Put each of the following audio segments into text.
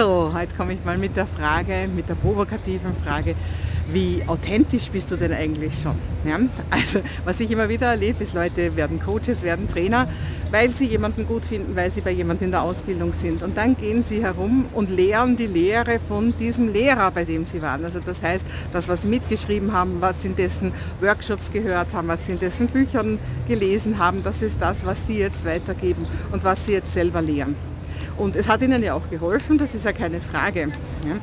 So, heute komme ich mal mit der Frage, mit der provokativen Frage, wie authentisch bist du denn eigentlich schon? Ja? Also was ich immer wieder erlebe, ist, Leute werden Coaches, werden Trainer, weil sie jemanden gut finden, weil sie bei jemandem in der Ausbildung sind. Und dann gehen sie herum und lehren die Lehre von diesem Lehrer, bei dem sie waren. Also das heißt, das, was sie mitgeschrieben haben, was sie in dessen Workshops gehört haben, was sie in dessen Büchern gelesen haben, das ist das, was sie jetzt weitergeben und was sie jetzt selber lehren. Und es hat ihnen ja auch geholfen, das ist ja keine Frage. Ja.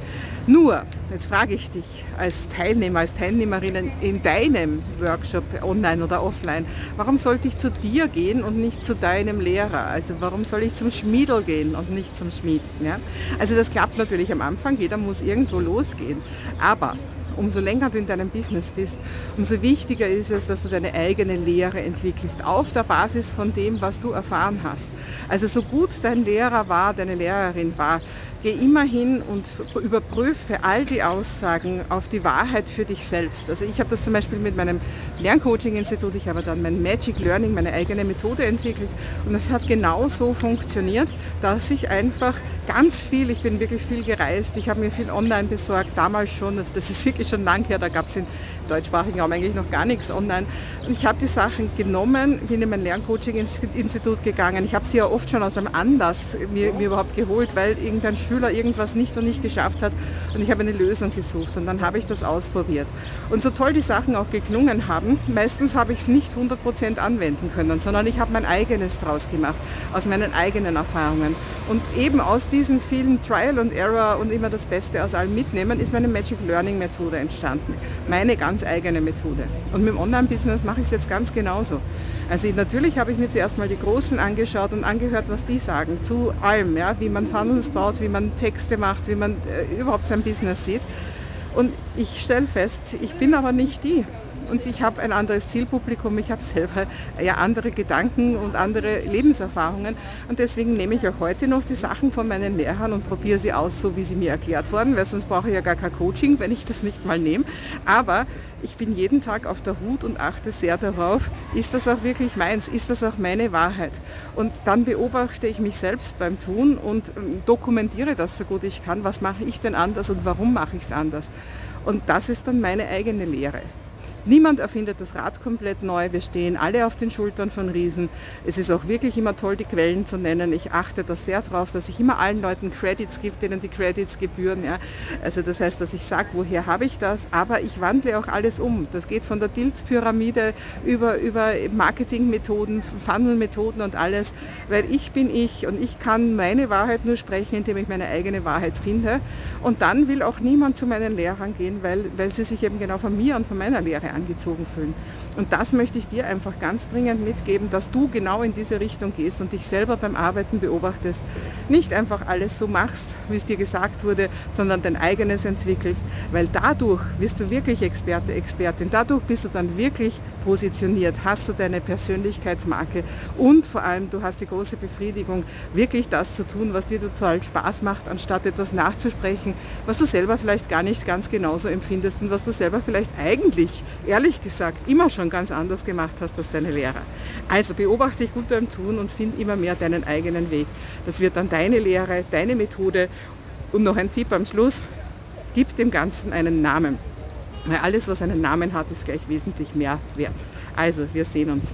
Nur, jetzt frage ich dich als Teilnehmer, als Teilnehmerin in deinem Workshop, online oder offline, warum sollte ich zu dir gehen und nicht zu deinem Lehrer? Also warum soll ich zum Schmiedel gehen und nicht zum Schmied? Ja? Also das klappt natürlich am Anfang, jeder muss irgendwo losgehen. Aber umso länger du in deinem Business bist, umso wichtiger ist es, dass du deine eigene Lehre entwickelst, auf der Basis von dem, was du erfahren hast. Also so gut dein Lehrer war, deine Lehrerin war, geh immer hin und überprüfe all die Aussagen auf die Wahrheit für dich selbst. Also ich habe das zum Beispiel mit meinem Lerncoaching-Institut, ich habe dann mein Magic Learning, meine eigene Methode entwickelt und es hat genau so funktioniert, dass ich einfach ganz viel, ich bin wirklich viel gereist, ich habe mir viel online besorgt, damals schon, also das ist wirklich schon lang her, da gab es in deutschsprachigen Raum eigentlich noch gar nichts online. Und ich habe die Sachen genommen, bin in mein Lerncoaching-Institut gegangen, ich habe sie ja oft schon aus einem Anlass mir, mir überhaupt geholt, weil irgendein Schüler irgendwas nicht und nicht geschafft hat und ich habe eine Lösung gesucht und dann habe ich das ausprobiert. Und so toll die Sachen auch geklungen haben, meistens habe ich es nicht 100% anwenden können, sondern ich habe mein eigenes draus gemacht, aus meinen eigenen Erfahrungen. Und eben aus diesen vielen Trial and Error und immer das Beste aus allem mitnehmen, ist meine Magic Learning Methode entstanden. Meine ganz eigene Methode. Und mit dem Online-Business mache ich es jetzt ganz genauso. Also natürlich habe ich mir zuerst mal die Großen angeschaut und angehört, was die sagen zu allem, ja, wie man Funnels baut, wie man Texte macht, wie man äh, überhaupt sein Business sieht. Und ich stelle fest, ich bin aber nicht die und ich habe ein anderes Zielpublikum, ich habe selber ja andere Gedanken und andere Lebenserfahrungen und deswegen nehme ich auch heute noch die Sachen von meinen Lehrern und probiere sie aus, so wie sie mir erklärt wurden, weil sonst brauche ich ja gar kein Coaching, wenn ich das nicht mal nehme. Aber ich bin jeden Tag auf der Hut und achte sehr darauf, ist das auch wirklich meins, ist das auch meine Wahrheit. Und dann beobachte ich mich selbst beim Tun und ähm, dokumentiere das so gut ich kann, was mache ich denn anders und warum mache ich es anders. Und das ist dann meine eigene Lehre. Niemand erfindet das Rad komplett neu. Wir stehen alle auf den Schultern von Riesen. Es ist auch wirklich immer toll, die Quellen zu nennen. Ich achte da sehr darauf, dass ich immer allen Leuten Credits gebe, denen die Credits gebühren. Ja. Also das heißt, dass ich sage, woher habe ich das? Aber ich wandle auch alles um. Das geht von der Dilz-Pyramide über, über Marketingmethoden, Funnel-Methoden und alles. Weil ich bin ich und ich kann meine Wahrheit nur sprechen, indem ich meine eigene Wahrheit finde. Und dann will auch niemand zu meinen Lehrern gehen, weil, weil sie sich eben genau von mir und von meiner Lehre angezogen fühlen. Und das möchte ich dir einfach ganz dringend mitgeben, dass du genau in diese Richtung gehst und dich selber beim Arbeiten beobachtest. Nicht einfach alles so machst, wie es dir gesagt wurde, sondern dein eigenes entwickelst, weil dadurch wirst du wirklich Experte, Expertin. Dadurch bist du dann wirklich positioniert, hast du deine Persönlichkeitsmarke und vor allem du hast die große Befriedigung, wirklich das zu tun, was dir total Spaß macht, anstatt etwas nachzusprechen, was du selber vielleicht gar nicht ganz genauso empfindest und was du selber vielleicht eigentlich ehrlich gesagt immer schon ganz anders gemacht hast als deine Lehrer. Also beobachte dich gut beim Tun und find immer mehr deinen eigenen Weg. Das wird dann deine Lehre, deine Methode. Und noch ein Tipp am Schluss, gib dem Ganzen einen Namen. Weil alles, was einen Namen hat, ist gleich wesentlich mehr wert. Also, wir sehen uns.